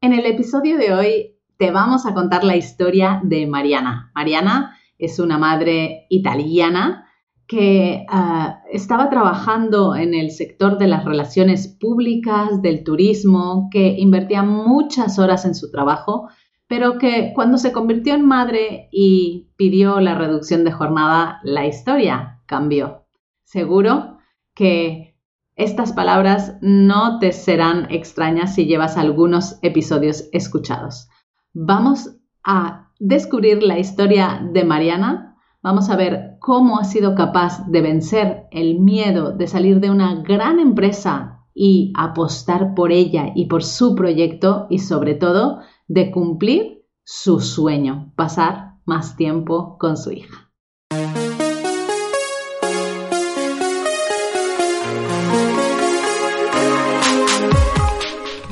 En el episodio de hoy te vamos a contar la historia de Mariana. Mariana es una madre italiana que uh, estaba trabajando en el sector de las relaciones públicas, del turismo, que invertía muchas horas en su trabajo, pero que cuando se convirtió en madre y pidió la reducción de jornada, la historia cambió. Seguro que estas palabras no te serán extrañas si llevas algunos episodios escuchados. Vamos a descubrir la historia de Mariana Vamos a ver cómo ha sido capaz de vencer el miedo de salir de una gran empresa y apostar por ella y por su proyecto y sobre todo de cumplir su sueño, pasar más tiempo con su hija.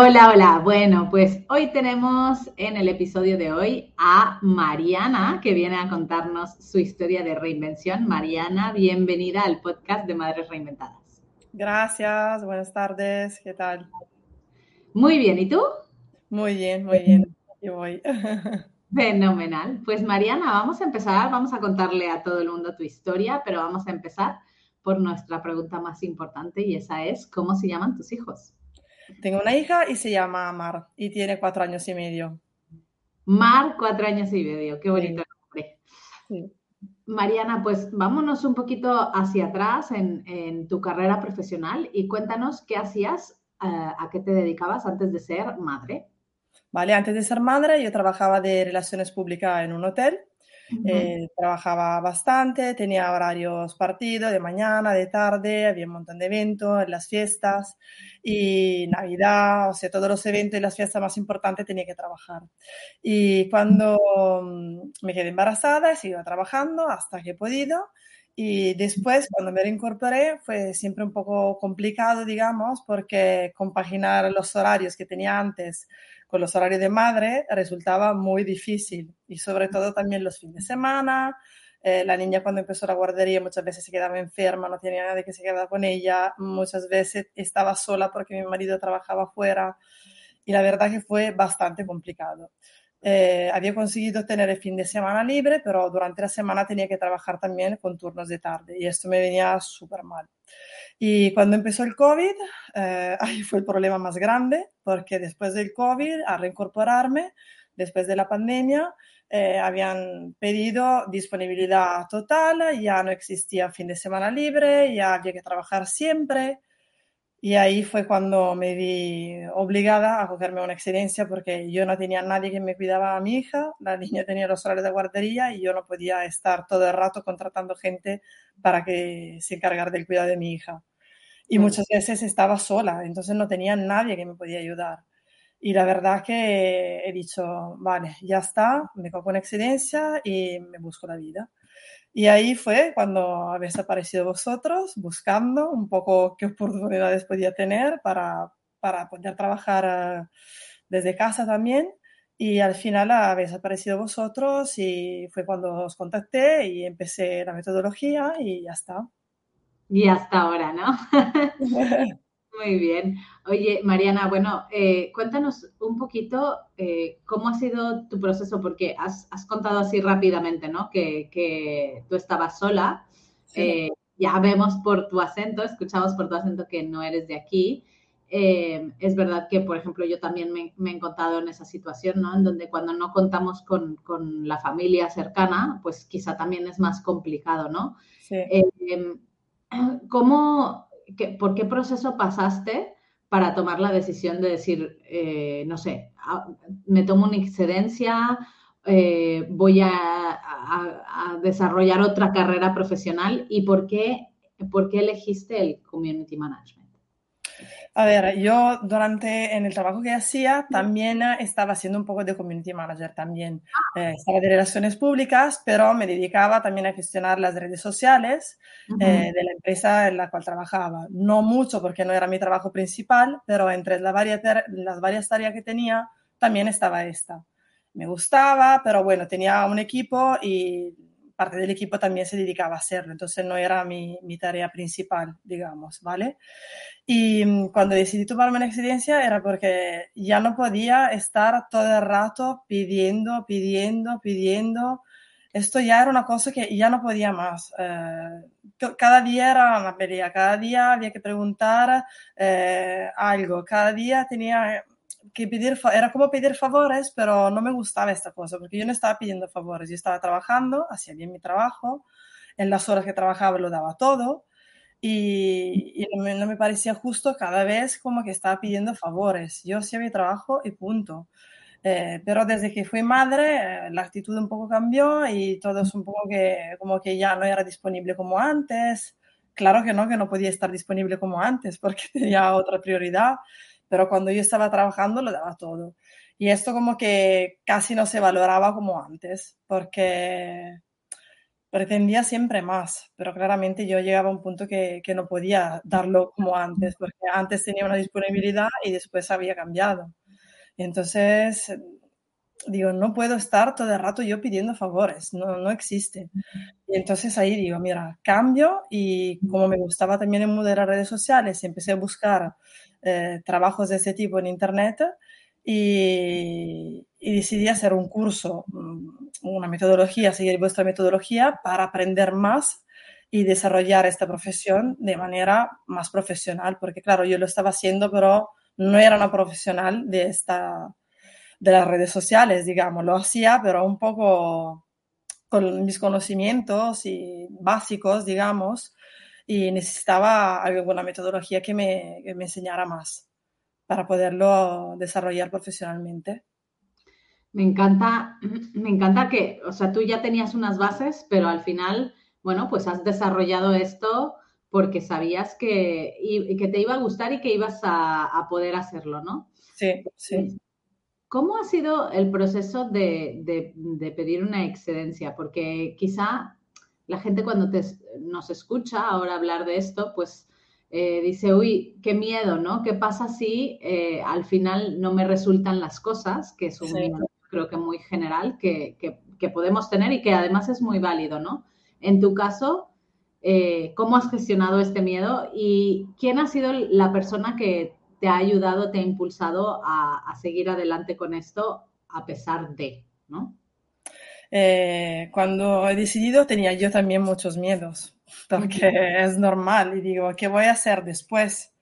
Hola, hola. Bueno, pues hoy tenemos en el episodio de hoy a Mariana, que viene a contarnos su historia de reinvención. Mariana, bienvenida al podcast de Madres Reinventadas. Gracias, buenas tardes, ¿qué tal? Muy bien, ¿y tú? Muy bien, muy bien. Yo voy. Fenomenal. Pues Mariana, vamos a empezar, vamos a contarle a todo el mundo tu historia, pero vamos a empezar por nuestra pregunta más importante y esa es, ¿cómo se llaman tus hijos? Tengo una hija y se llama Mar y tiene cuatro años y medio. Mar, cuatro años y medio, qué bonito nombre. Mariana, pues vámonos un poquito hacia atrás en, tu carrera profesional y cuéntanos qué hacías, eh, a qué te dedicabas antes de ser madre. Vale, antes de ser madre yo trabajaba de relaciones públicas en un hotel eh, trabajaba bastante, tenía horarios partidos de mañana, de tarde, había un montón de eventos, en las fiestas y Navidad, o sea, todos los eventos y las fiestas más importantes tenía que trabajar. Y cuando mm, me quedé embarazada, seguido trabajando hasta que he podido. Y después, cuando me reincorporé, fue siempre un poco complicado, digamos, porque compaginar los horarios que tenía antes con los horarios de madre resultaba muy difícil y sobre todo también los fines de semana. Eh, la niña cuando empezó la guardería muchas veces se quedaba enferma, no tenía nadie que se quedara con ella, muchas veces estaba sola porque mi marido trabajaba fuera y la verdad que fue bastante complicado. Eh, había conseguido tener el fin de semana libre, pero durante la semana tenía que trabajar también con turnos de tarde y esto me venía súper mal. Y cuando empezó el COVID, eh, ahí fue el problema más grande, porque después del COVID, a reincorporarme, después de la pandemia, eh, habían pedido disponibilidad total, ya no existía fin de semana libre, ya había que trabajar siempre. Y ahí fue cuando me vi obligada a cogerme una excedencia porque yo no tenía nadie que me cuidaba a mi hija, la niña tenía los horarios de guardería y yo no podía estar todo el rato contratando gente para que se encargara del cuidado de mi hija. Y muchas veces estaba sola, entonces no tenía nadie que me podía ayudar. Y la verdad que he dicho, vale, ya está, me cojo una excedencia y me busco la vida. Y ahí fue cuando habéis aparecido vosotros buscando un poco qué oportunidades podía tener para, para poder trabajar eh, desde casa también. Y al final habéis aparecido vosotros y fue cuando os contacté y empecé la metodología y ya está. Y hasta ahora, ¿no? Muy bien. Oye, Mariana, bueno, eh, cuéntanos un poquito eh, cómo ha sido tu proceso, porque has, contado así rápidamente, ¿no? Que, tú estabas sola. Eh, ya vemos por tu acento, escuchamos por tu acento que no eres de aquí. es verdad que, por ejemplo, yo también me, he encontrado en esa situación, ¿no? En donde cuando no contamos con, con la familia cercana, pues quizá también es más complicado, ¿no? Sí. ¿Cómo, ¿por qué proceso pasaste para tomar la decisión de decir, eh, no sé, me tomo una excedencia, eh, voy a, desarrollar otra carrera profesional y por qué, por qué elegiste el Community Management? A ver, yo durante en el trabajo que hacía también estaba haciendo un poco de community manager también. Eh, estaba de relaciones públicas, pero me dedicaba también a gestionar las redes sociales eh, de la empresa en la cual trabajaba. No mucho porque no era mi trabajo principal, pero entre las varias, las varias tareas que tenía también estaba esta. Me gustaba, pero bueno, tenía un equipo y parte del equipo también se dedicaba a hacerlo, entonces no era mi, mi tarea principal, digamos, ¿vale? Y mm, cuando decidí tomarme una excedencia era porque ya no podía estar todo el rato pidiendo, pidiendo, pidiendo. Esto ya era una cosa que ya no podía más. Eh, cada día era una pelea, cada día había que preguntar eh, algo, cada día tenía que pedir, era como pedir favores, pero no me gustaba esta cosa, porque yo no estaba pidiendo favores, yo estaba trabajando, hacía bien mi trabajo, en las horas que trabajaba lo daba todo, y, no, me, parecía justo cada vez como que estaba pidiendo favores. Yo hacía mi trabajo y punto. Eh, pero desde que fui madre, eh, la actitud un poco cambió y todo es un poco que como que ya no era disponible como antes. Claro que no, que no podía estar disponible como antes porque tenía otra prioridad, pero cuando yo estaba trabajando lo daba todo. Y esto como que casi no se valoraba como antes, porque pretendía siempre más, pero claramente yo llegaba a un punto que, que, no podía darlo como antes, porque antes tenía una disponibilidad y después había cambiado. Y entonces, digo, no puedo estar todo el rato yo pidiendo favores, no, no existe. Y entonces ahí digo, mira, cambio y como me gustaba también mundo de redes sociales, empecé a buscar eh, trabajos de ese tipo en Internet y, decidí hacer un curso, mm, una metodología, seguir vuestra metodología para aprender más y desarrollar esta profesión de manera más profesional, porque claro, yo lo estaba haciendo, pero no era una profesional de, esta, de las redes sociales, digamos, lo hacía, pero un poco con mis conocimientos básicos, digamos, y necesitaba alguna metodología que me, que me enseñara más para poderlo desarrollar profesionalmente. Me encanta, me encanta que, o sea, tú ya tenías unas bases, pero al final, bueno, pues has desarrollado esto porque sabías que, que te iba a gustar y que ibas a, a poder hacerlo, ¿no? Sí, sí. ¿Cómo ha sido el proceso de, de, de pedir una excedencia? Porque quizá la gente cuando te, nos escucha ahora hablar de esto, pues eh, dice, uy, qué miedo, ¿no? ¿Qué pasa si eh, al final no me resultan las cosas? Que es un miedo, creo que muy general, que, que, podemos tener y que además es muy válido, ¿no? En tu caso, eh, ¿cómo has gestionado este miedo y quién ha sido la persona que te ha ayudado, te ha impulsado a, a seguir adelante con esto a pesar de, ¿no? Eh, cuando he decidido tenía yo también muchos miedos, porque es normal y digo, ¿qué voy a hacer después?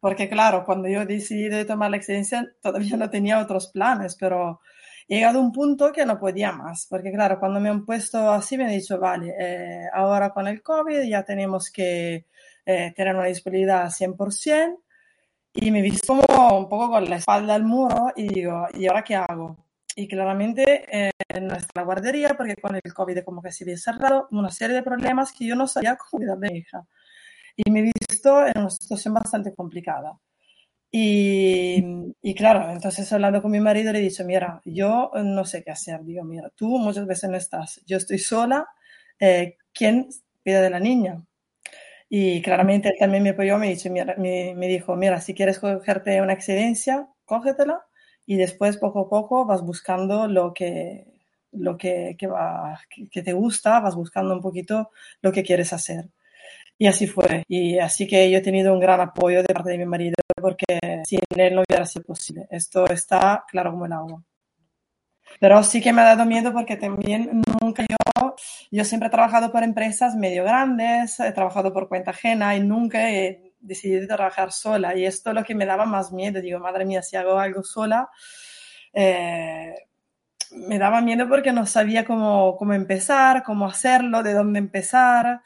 Porque claro, cuando yo he decidido tomar la excedencia todavía no tenía otros planes, pero he llegado a un punto que no podía más, porque claro, cuando me han puesto así me han dicho, vale, eh, ahora con el COVID ya tenemos que eh, tener una disponibilidad 100%. Y me visto como un poco con la espalda al muro y digo, ¿y ahora qué hago? Y claramente eh, en nuestra guardería, porque con el COVID como que se había cerrado, una serie de problemas que yo no sabía cómo cuidar de mi hija. Y me he visto en una situación bastante complicada. Y, y, claro, entonces hablando con mi marido le he dicho, mira, yo no sé qué hacer. Digo, mira, tú muchas veces no estás, yo estoy sola, eh, ¿quién cuida de la niña? Y claramente él también me apoyó, me, dicho, mira, me, me dijo, mira, si quieres cogerte una excedencia, cógetela y después poco a poco vas buscando lo que, lo que, que, va, que, te gusta, vas buscando un poquito lo que quieres hacer. Y así fue. Y así que yo he tenido un gran apoyo de parte de mi marido porque sin él no hubiera sido posible. Esto está claro como el agua. Pero sí que me ha dado miedo porque también nunca yo, yo siempre he trabajado por empresas medio grandes, he trabajado por cuenta ajena y nunca he decidí trabajar sola y esto es lo que me daba más miedo. Digo, madre mía, si hago algo sola, eh, me daba miedo porque no sabía cómo, cómo, empezar, cómo hacerlo, de dónde empezar.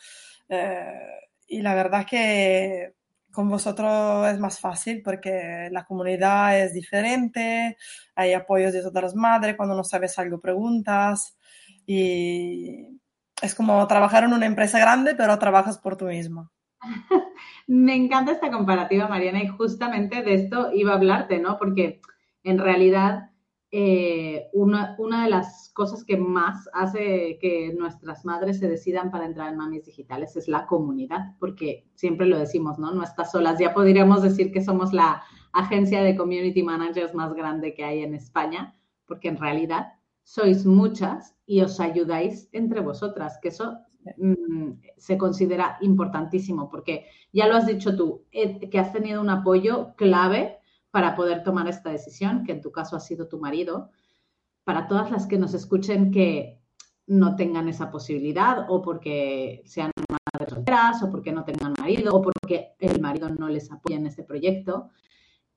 Eh, y la verdad que con vosotros es más fácil porque la comunidad es diferente, hay apoyos de todas las madres, cuando no sabes algo preguntas y es como trabajar en una empresa grande, pero trabajas por tú misma. Me encanta esta comparativa, Mariana, y justamente de esto iba a hablarte, ¿no? Porque en realidad eh, una, de las cosas que más hace que nuestras madres se decidan para entrar en mamis digitales es la comunidad, porque siempre lo decimos, ¿no? No estás solas. Ya podríamos decir que somos la agencia de community managers más grande que hay en España, porque en realidad sois muchas y os ayudáis entre vosotras, que eso se considera importantísimo, porque ya lo has dicho tú, eh, que has tenido un apoyo clave para poder tomar esta decisión, que en tu caso ha sido tu marido, para todas las que nos escuchen que no tengan esa posibilidad o porque sean madres solteras o porque no tengan marido o porque el marido no les apoya en este proyecto,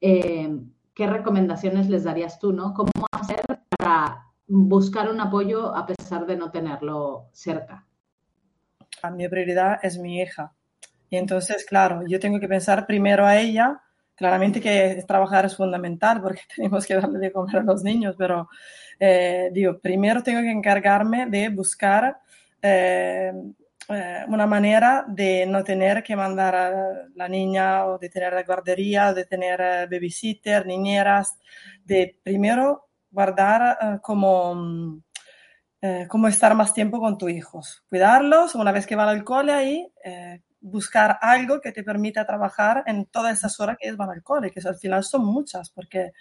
eh, ¿qué recomendaciones les darías tú, no? ¿Cómo hacer para buscar un apoyo a pesar de no tenerlo cerca? Mi prioridad es mi hija. Y entonces, claro, yo tengo que pensar primero a ella Claramente que trabajar es fundamental porque tenemos que darle de comer a los niños, pero eh, digo, primero tengo que encargarme de buscar eh, eh, una manera de no tener que mandar a la niña o de tener la guardería, o de tener babysitter, niñeras, de primero guardar como como estar más tiempo con tus hijos, cuidarlos una vez que van al cole ahí, buscar algo que te permita trabajar en todas esas horas que es van al cole, que al final son muchas, porque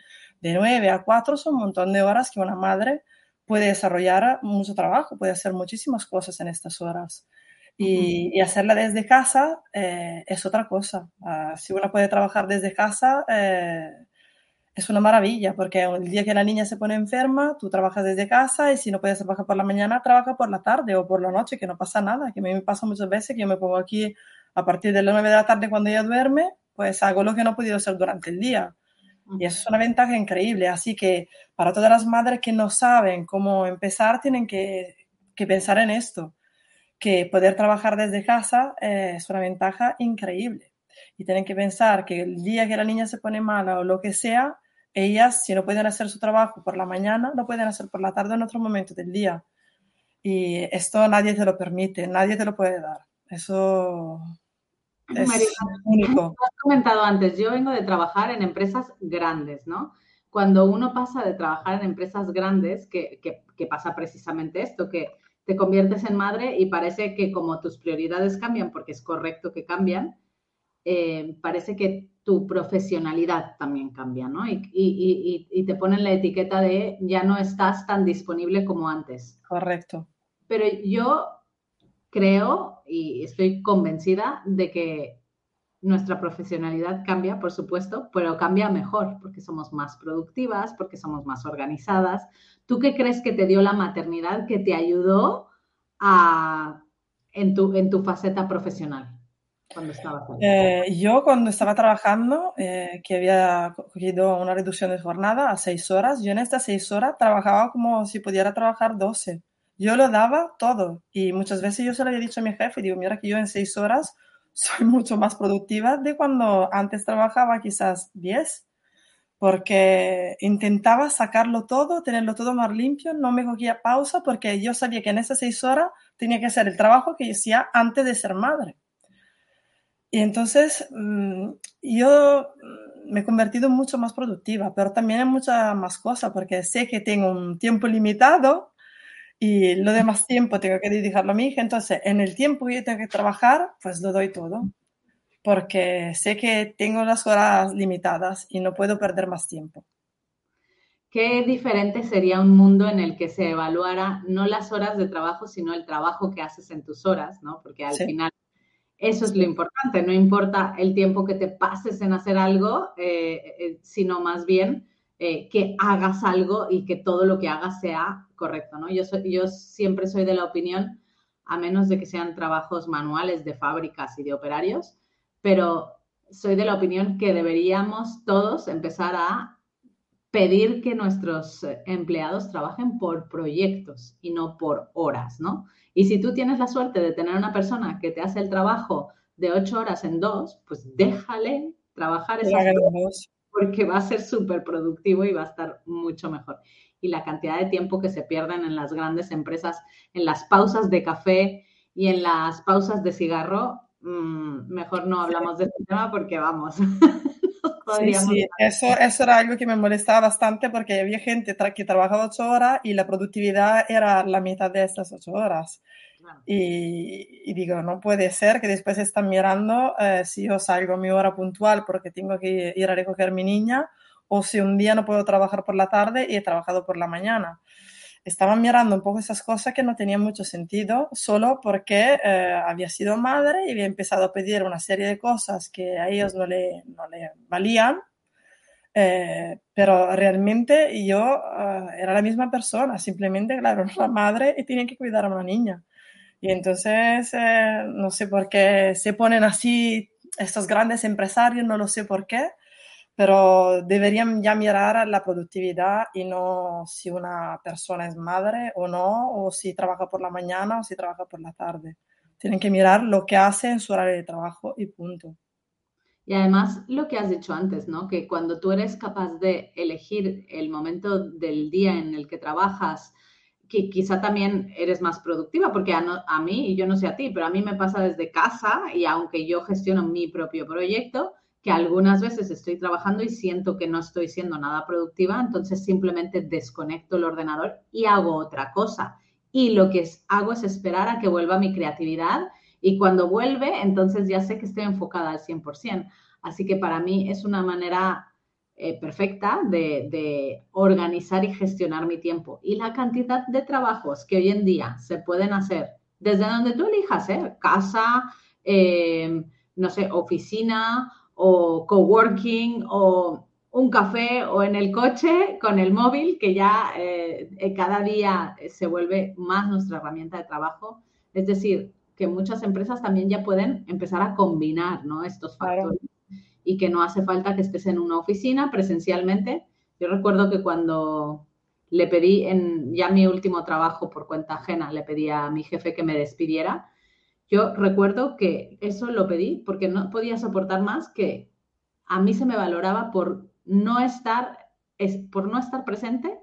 de 9 a 4 son un montón de horas que una madre puede desarrollar mucho trabajo, puede hacer muchísimas cosas en estas horas. Y, hacerla desde casa eh, es otra cosa. Ah, si uno puede trabajar desde casa, eh, es una maravilla, porque el día que la niña se pone enferma, tú trabajas desde casa y si no puedes trabajar por la mañana, trabaja por la tarde o por la noche, que no pasa nada, que a mí me pasa muchas veces que yo me pongo aquí a partir de las 9 de la tarde cuando ella duerme, pues hago lo que no he podido hacer durante el día. Y eso es una ventaja increíble. Así que para todas las madres que no saben cómo empezar, tienen que, pensar en esto, que poder trabajar desde casa eh, es una ventaja increíble. Y tienen que pensar que el día que la niña se pone mala o lo que sea, ellas, si no pueden hacer su trabajo por la mañana, lo pueden hacer por la tarde en otro momento del día. Y esto nadie te lo permite, nadie te lo puede dar. Eso es único. Has comentado antes, yo vengo de trabajar en empresas grandes, ¿no? Cuando uno pasa de trabajar en empresas grandes, que, pasa precisamente esto, que te conviertes en madre y parece que como tus prioridades cambian, porque es correcto que cambian, eh, parece que tu profesionalidad también cambia, ¿no? Y, y, te ponen la etiqueta de ya no estás tan disponible como antes. Correcto. Pero yo creo y estoy convencida de que nuestra profesionalidad cambia, por supuesto, pero cambia mejor porque somos más productivas, porque somos más organizadas. ¿Tú qué crees que te dio la maternidad que te ayudó a, en, tu, en tu faceta profesional? Eh, yo cuando estaba trabajando, eh, que había cogido una reducción de jornada a seis horas, yo en estas seis horas trabajaba como si pudiera trabajar doce yo lo daba todo y muchas veces yo se lo había dicho a mi jefe, digo, mira que yo en seis horas soy mucho más productiva de cuando antes trabajaba quizás diez, porque intentaba sacarlo todo, tenerlo todo más limpio, no me cogía pausa porque yo sabía que en esas seis horas tenía que hacer el trabajo que yo hacía antes de ser madre. Y entonces mm, yo me he convertido mucho más productiva, pero también en muchas más cosas, porque sé que tengo un tiempo limitado y lo demás tiempo tengo que dedicarlo a mi hija. Entonces, en el tiempo que yo tengo que trabajar, pues lo doy todo, porque sé que tengo las horas limitadas y no puedo perder más tiempo. Qué diferente sería un mundo en el que se evaluara no las horas de trabajo, sino el trabajo que haces en tus horas, ¿no? Porque al final eso es lo importante, no importa el tiempo que te pases en hacer algo, eh, eh, sino más bien eh, que hagas algo y que todo lo que hagas sea correcto, ¿no? Yo, yo siempre soy de la opinión, a menos de que sean trabajos manuales de fábricas y de operarios, pero soy de la opinión que deberíamos todos empezar a pedir que nuestros empleados trabajen por proyectos y no por horas, ¿no? Y si tú tienes la suerte de tener una persona que te hace el trabajo de ocho horas en dos, pues déjale trabajar esas horas porque va a ser súper productivo y va a estar mucho mejor. Y la cantidad de tiempo que se pierden en las grandes empresas, en las pausas de café y en las pausas de cigarro, mm, mejor no hablamos de este tema porque vamos. sí, sí. Eso, eso era algo que me molestaba bastante porque había gente que trabajaba ocho horas y la productividad era la mitad de estas ocho horas. Y, digo, no puede ser que después están mirando eh, si yo salgo a mi hora puntual porque tengo que ir a recoger a mi niña o si un día no puedo trabajar por la tarde y he trabajado por la mañana. Estaban mirando un poco esas cosas que no tenían mucho sentido solo porque eh, había sido madre y había empezado a pedir una serie de cosas que a ellos no le, no le valían. Eh, pero realmente yo era la misma persona, simplemente, claro, una madre y tienen que cuidar a una niña. Y entonces, eh, no sé por qué se ponen así estos grandes empresarios, no lo sé por qué, pero deberían ya mirar la productividad y no si una persona es madre o no, o si trabaja por la mañana o si trabaja por la tarde. Tienen que mirar lo que hace en su horario de trabajo y punto. Y además lo que has dicho antes, ¿no? Que cuando tú eres capaz de elegir el momento del día en el que trabajas, que quizá también eres más productiva, porque a, mí, yo no sé a ti, pero a mí me pasa desde casa y aunque yo gestiono mi propio proyecto, que algunas veces estoy trabajando y siento que no estoy siendo nada productiva, entonces simplemente desconecto el ordenador y hago otra cosa. Y lo que hago es esperar a que vuelva mi creatividad y cuando vuelve, entonces ya sé que estoy enfocada al 100%. Así que para mí es una manera eh, perfecta de, organizar y gestionar mi tiempo. Y la cantidad de trabajos que hoy en día se pueden hacer desde donde tú elijas, ¿eh? casa, eh, no sé, oficina o coworking o un café o en el coche con el móvil, que ya cada día se vuelve más nuestra herramienta de trabajo. Es decir, que muchas empresas también ya pueden empezar a combinar ¿no? estos factores y que no hace falta que estés en una oficina presencialmente. Yo recuerdo que cuando le pedí en ya mi último trabajo por cuenta ajena, le pedí a mi jefe que me despidiera. Yo recuerdo que eso lo pedí porque no podía soportar más que a mí se me valoraba por no estar, por no estar presente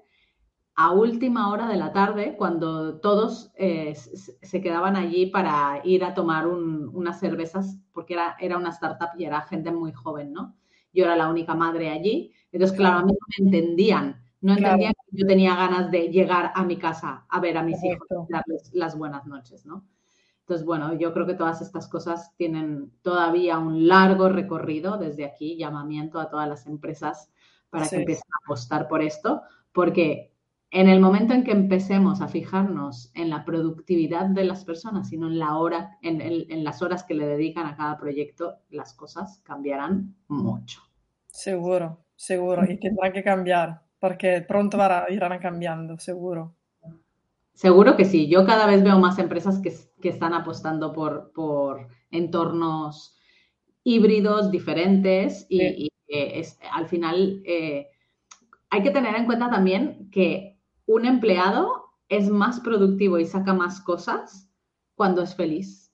a última hora de la tarde, cuando todos eh, se quedaban allí para ir a tomar unas cervezas, porque era, era una startup y era gente muy joven, ¿no? Yo era la única madre allí. Entonces, claro, a mí no me entendían. No entendían que yo tenía ganas de llegar a mi casa a ver a mis hijos y darles las buenas noches, ¿no? Entonces, bueno, yo creo que todas estas cosas tienen todavía un largo recorrido desde aquí, llamamiento a todas las empresas para que empiecen a apostar por esto, porque en el momento en que empecemos a fijarnos en la productividad de las personas, sino en la hora, en, las horas que le dedican a cada proyecto, las cosas cambiarán mucho. Seguro, seguro, y tendrán que cambiar, porque pronto irán cambiando, seguro. Seguro que sí. Yo cada vez veo más empresas que, están apostando por, por entornos híbridos diferentes y, es, al final eh, hay que tener en cuenta también que un empleado es más productivo y saca más cosas cuando es feliz.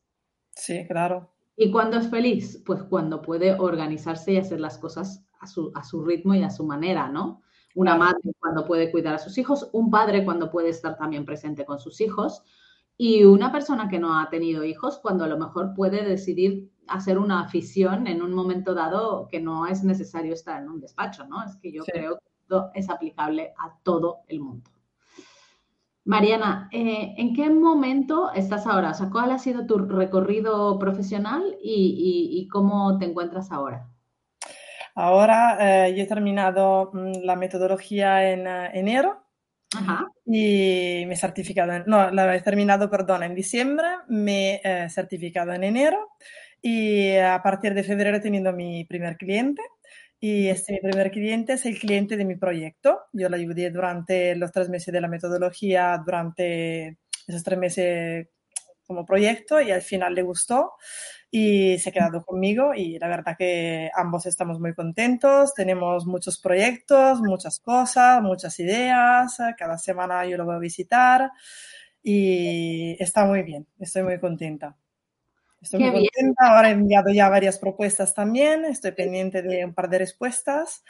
Sí, claro. ¿Y cuando es feliz? Pues cuando puede organizarse y hacer las cosas a su, a su ritmo y a su manera, ¿no? Una madre cuando puede cuidar a sus hijos, un padre cuando puede estar también presente con sus hijos y una persona que no ha tenido hijos cuando a lo mejor puede decidir hacer una afición en un momento dado que no es necesario estar en un despacho, ¿no? Es que yo creo que esto es aplicable a todo el mundo. Mariana, eh, ¿en qué momento estás ahora? O sea, ¿cuál ha sido tu recorrido profesional y, cómo te encuentras ahora? Ahora eh, yo he terminado mm, la metodología en eh, enero y me he certificado, en, no, la he terminado, perdón, en diciembre, me he certificado en enero y a partir de febrero he tenido mi primer cliente y este mi primer cliente es el cliente de mi proyecto. Yo le ayudé durante los tres meses de la metodología, durante esos tres meses como proyecto y al final le gustó y se ha quedado conmigo y la verdad que ambos estamos muy contentos, tenemos muchos proyectos, muchas cosas, muchas ideas, cada semana yo lo voy a visitar y está muy bien, estoy muy contenta. Estoy muy contenta. Ahora he enviado ya varias propuestas también. Estoy pendiente de un par de respuestas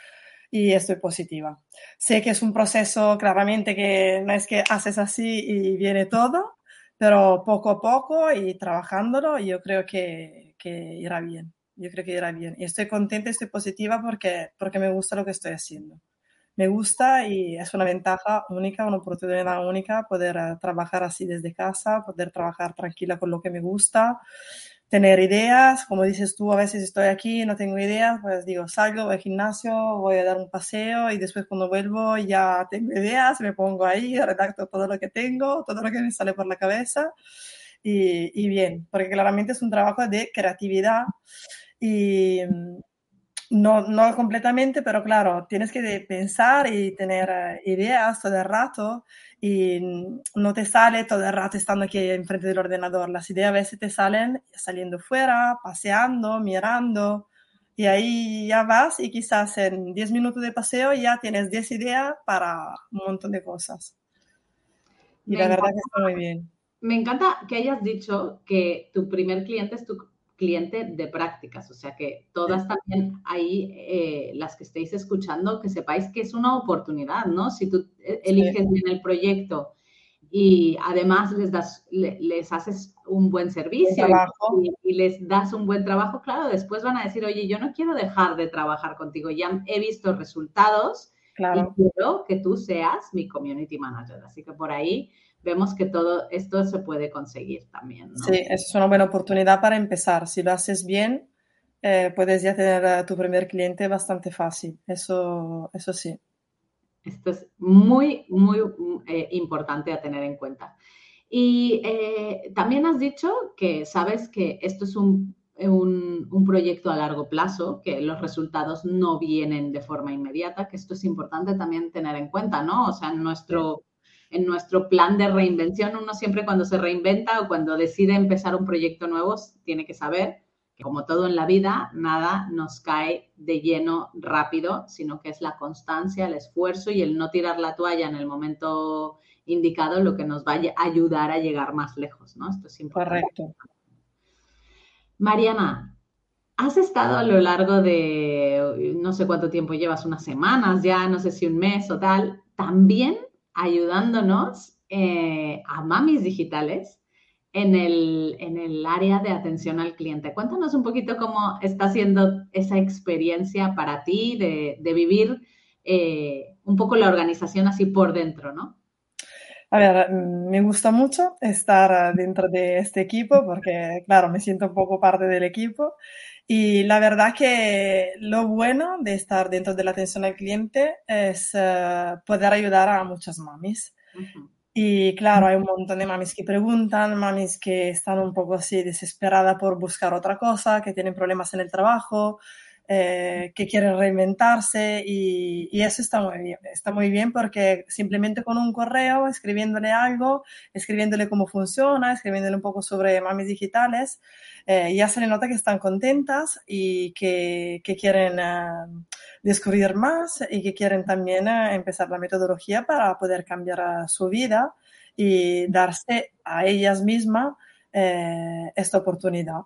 y estoy positiva. Sé que es un proceso claramente que no es que haces así y viene todo, pero poco a poco y trabajándolo, yo creo que, que irá bien. Yo creo que irá bien. Y estoy contenta, estoy positiva porque, porque me gusta lo que estoy haciendo. Me gusta y es una ventaja única, una oportunidad única poder eh, trabajar así desde casa, poder trabajar tranquila con lo que me gusta, tener ideas. Como dices tú, a veces estoy aquí, no tengo ideas, pues digo, salgo, voy al gimnasio, voy a dar un paseo y después cuando vuelvo ya tengo ideas, me pongo ahí, redacto todo lo que tengo, todo lo que me sale por la cabeza y, bien, porque claramente es un trabajo de creatividad y no, no completamente, pero claro, tienes que pensar y tener eh, ideas todo el rato y no te sale todo el rato estando aquí enfrente del ordenador. Las ideas a veces te salen saliendo fuera, paseando, mirando. Y ahí ya vas y quizás en 10 minutos de paseo ya tienes 10 ideas para un montón de cosas. Y la verdad que está muy bien me encanta que hayas dicho que tu primer cliente es tu cliente de prácticas, o sea que todas también ahí, eh, las que estéis escuchando, que sepáis que es una oportunidad, ¿no? Si tú eh, eliges bien el proyecto y además les, das, les haces un buen servicio y, les das un buen trabajo, claro, después van a decir, oye, yo no quiero dejar de trabajar contigo, ya he visto resultados claro. y quiero que tú seas mi community manager. Así que por ahí vemos que todo esto se puede conseguir también. Sí, es una buena oportunidad para empezar. Si lo haces bien, eh, puedes ya tener a tu primer cliente bastante fácil. Eso, eso sí. Esto es muy, muy eh, importante a tener en cuenta. Y eh, también has dicho que sabes que esto es un, un, un, proyecto a largo plazo, que los resultados no vienen de forma inmediata, que esto es importante también tener en cuenta, ¿no? O sea, nuestro en nuestro plan de reinvención, uno siempre cuando se reinventa o cuando decide empezar un proyecto nuevo, tiene que saber que como todo en la vida, nada nos cae de lleno rápido, sino que es la constancia, el esfuerzo y el no tirar la toalla en el momento indicado lo que nos va a ayudar a llegar más lejos, ¿no? Esto es importante. Correcto. Mariana, has estado a lo largo de no sé cuánto tiempo llevas, unas semanas ya, no sé si un mes o tal, también ayudándonos eh, a mamis digitales en el, en el, área de atención al cliente. Cuéntanos un poquito cómo está siendo esa experiencia para ti de, de vivir eh, un poco la organización así por dentro, ¿no? A ver, me gusta mucho estar dentro de este equipo porque, claro, me siento un poco parte del equipo. Y la verdad que lo bueno de estar dentro de la atención al cliente es eh, poder ayudar a muchas mamis. Y claro, hay un montón de mamis que preguntan, mamis que están un poco así desesperadas por buscar otra cosa, que tienen problemas en el trabajo, eh, que quieren reinventarse y, eso está muy bien. Está muy bien porque simplemente con un correo, escribiéndole algo, escribiéndole cómo funciona, escribiéndole un poco sobre mamis digitales, eh, ya se le nota que están contentas y que, quieren uh, descubrir más y que quieren también uh, empezar la metodología para poder cambiar su vida y darse a ellas mismas eh, esta oportunidad.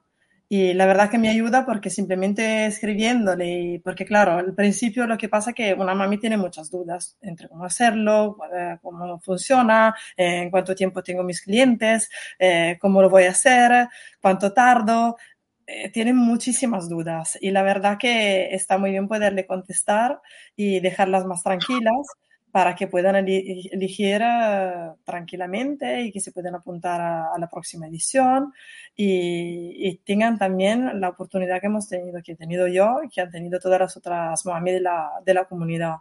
Y la verdad que me ayuda porque simplemente escribiéndole, porque claro, al principio lo que pasa es que una mami tiene muchas dudas entre cómo hacerlo, cómo funciona, en cuánto tiempo tengo mis clientes, eh, cómo lo voy a hacer, cuánto tardo. Eh, tienen muchísimas dudas y la verdad que está muy bien poderle contestar y dejarlas más tranquilas para que puedan elegir eh, tranquilamente y que se puedan apuntar a, la próxima edición y, tengan también la oportunidad que hemos tenido, que he tenido yo y que han tenido todas las otras mami de la, de la comunidad.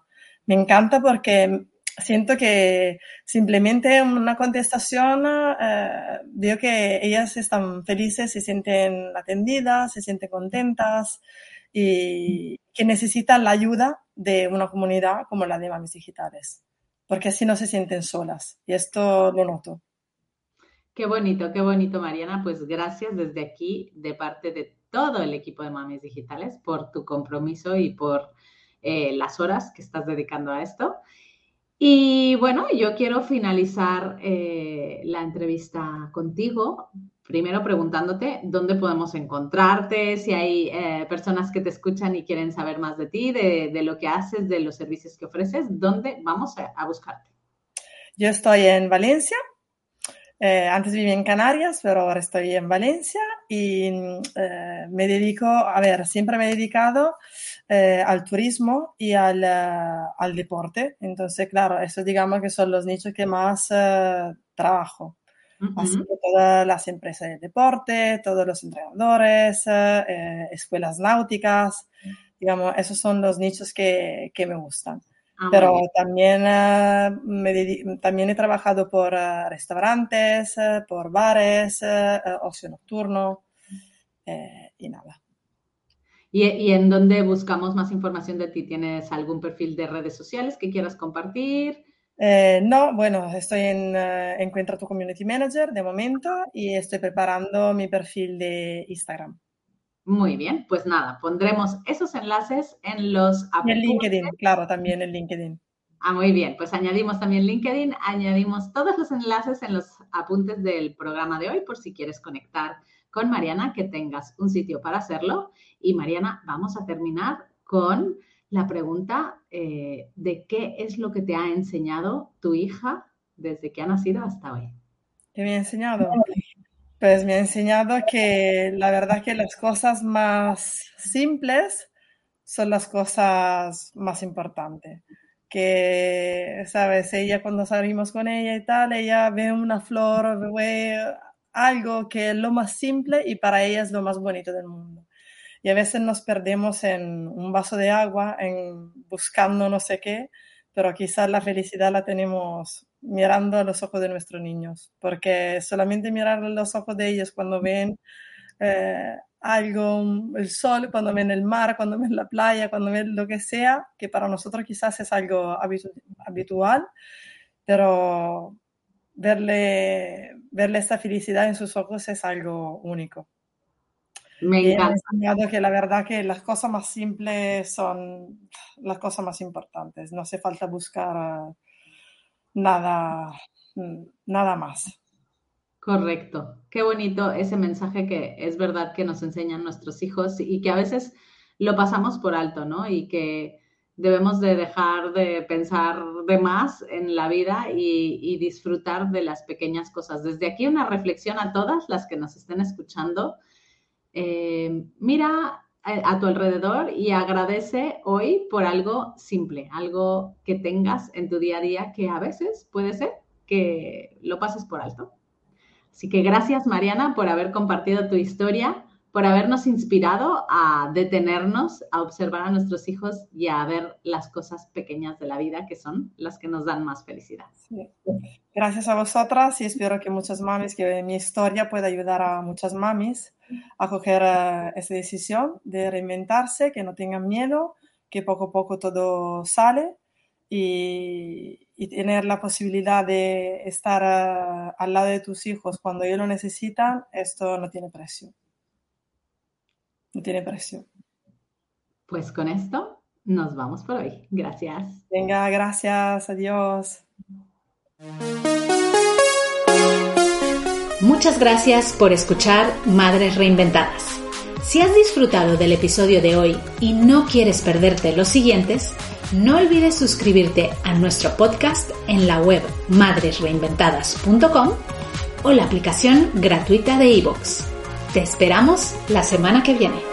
Me encanta porque siento que simplemente una contestación, eh, veo que ellas están felices, se sienten atendidas, se sienten contentas y que necesitan la ayuda de una comunidad como la de Mamis Digitales, porque así no se sienten solas y esto lo noto. Qué bonito, qué bonito, Mariana. Pues gracias desde aquí, de parte de todo el equipo de Mamis Digitales, por tu compromiso y por eh, las horas que estás dedicando a esto. Y bueno, yo quiero finalizar eh, la entrevista contigo primero preguntándote dónde podemos encontrarte, si hay eh, personas que te escuchan y quieren saber más de ti, de, lo que haces, de los servicios que ofreces, ¿dónde vamos a, buscarte? Yo estoy en Valencia, Eh, antes vivía en Canarias, pero ahora estoy en Valencia y eh, me dedico, a ver, siempre me he dedicado eh, al turismo y al, al, deporte. Entonces, claro, eso digamos que son los nichos que más trabajo. Así que todas las empresas de deporte, todos los entrenadores, escuelas náuticas, digamos, esos son los nichos que, que me gustan. Ah, Pero también, uh, me también he trabajado por uh, restaurantes, uh, por bares, ocio nocturno y nada. ¿Y, ¿Y, en dónde buscamos más información de ti? ¿Tienes algún perfil de redes sociales que quieras compartir? Eh, no, bueno, estoy en Encuentra tu Community Manager de momento y estoy preparando mi perfil de Instagram. Muy bien, pues nada, pondremos esos enlaces en los apuntes. En LinkedIn, claro, también en LinkedIn. Ah, muy bien, pues añadimos también LinkedIn, añadimos todos los enlaces en los apuntes del programa de hoy por si quieres conectar con Mariana, que tengas un sitio para hacerlo. Y Mariana, vamos a terminar con la pregunta eh, de qué es lo que te ha enseñado tu hija desde que ha nacido hasta hoy. ¿Qué me ha enseñado? Pues me ha enseñado que la verdad que las cosas más simples son las cosas más importantes. Que, sabes, ella cuando salimos con ella y tal, ella ve una flor, ve algo que es lo más simple y para ella es lo más bonito del mundo. Y a veces nos perdemos en un vaso de agua, en buscando no sé qué, pero quizás la felicidad la tenemos mirando a los ojos de nuestros niños, porque solamente mirar los ojos de ellos cuando ven eh, algo, el sol, cuando ven el mar, cuando ven la playa, cuando ven lo que sea, que para nosotros quizás es algo habitual, pero verle, verle esta felicidad en sus ojos es algo único. Me encanta. enseñado que la verdad que las cosas más simples son las cosas más importantes. No hace falta buscar nada, nada más. Correcto. Qué bonito ese mensaje que es verdad que nos enseñan nuestros hijos y que a veces lo pasamos por alto, ¿no? Y que debemos de dejar de pensar de más en la vida y, disfrutar de las pequeñas cosas. Desde aquí una reflexión a todas las que nos estén escuchando. Eh, mira a, tu alrededor y agradece hoy por algo simple, algo que tengas en tu día a día que a veces puede ser que lo pases por alto. Así que gracias Mariana por haber compartido tu historia, por habernos inspirado a detenernos, a observar a nuestros hijos y a ver las cosas pequeñas de la vida que son las que nos dan más felicidad. Gracias a vosotras y espero que muchas mamis, que mi historia pueda ayudar a muchas mamis a coger uh, esa decisión de reinventarse, que no tengan miedo, que poco a poco todo sale y, tener la posibilidad de estar uh, al lado de tus hijos cuando ellos lo necesitan, esto no tiene precio. No tiene precio. Pues con esto nos vamos por hoy. Gracias. Venga, gracias. Adiós. Muchas gracias por escuchar Madres Reinventadas. Si has disfrutado del episodio de hoy y no quieres perderte los siguientes, no olvides suscribirte a nuestro podcast en la web madresreinventadas.com o la aplicación gratuita de iVoox. Te esperamos la semana que viene.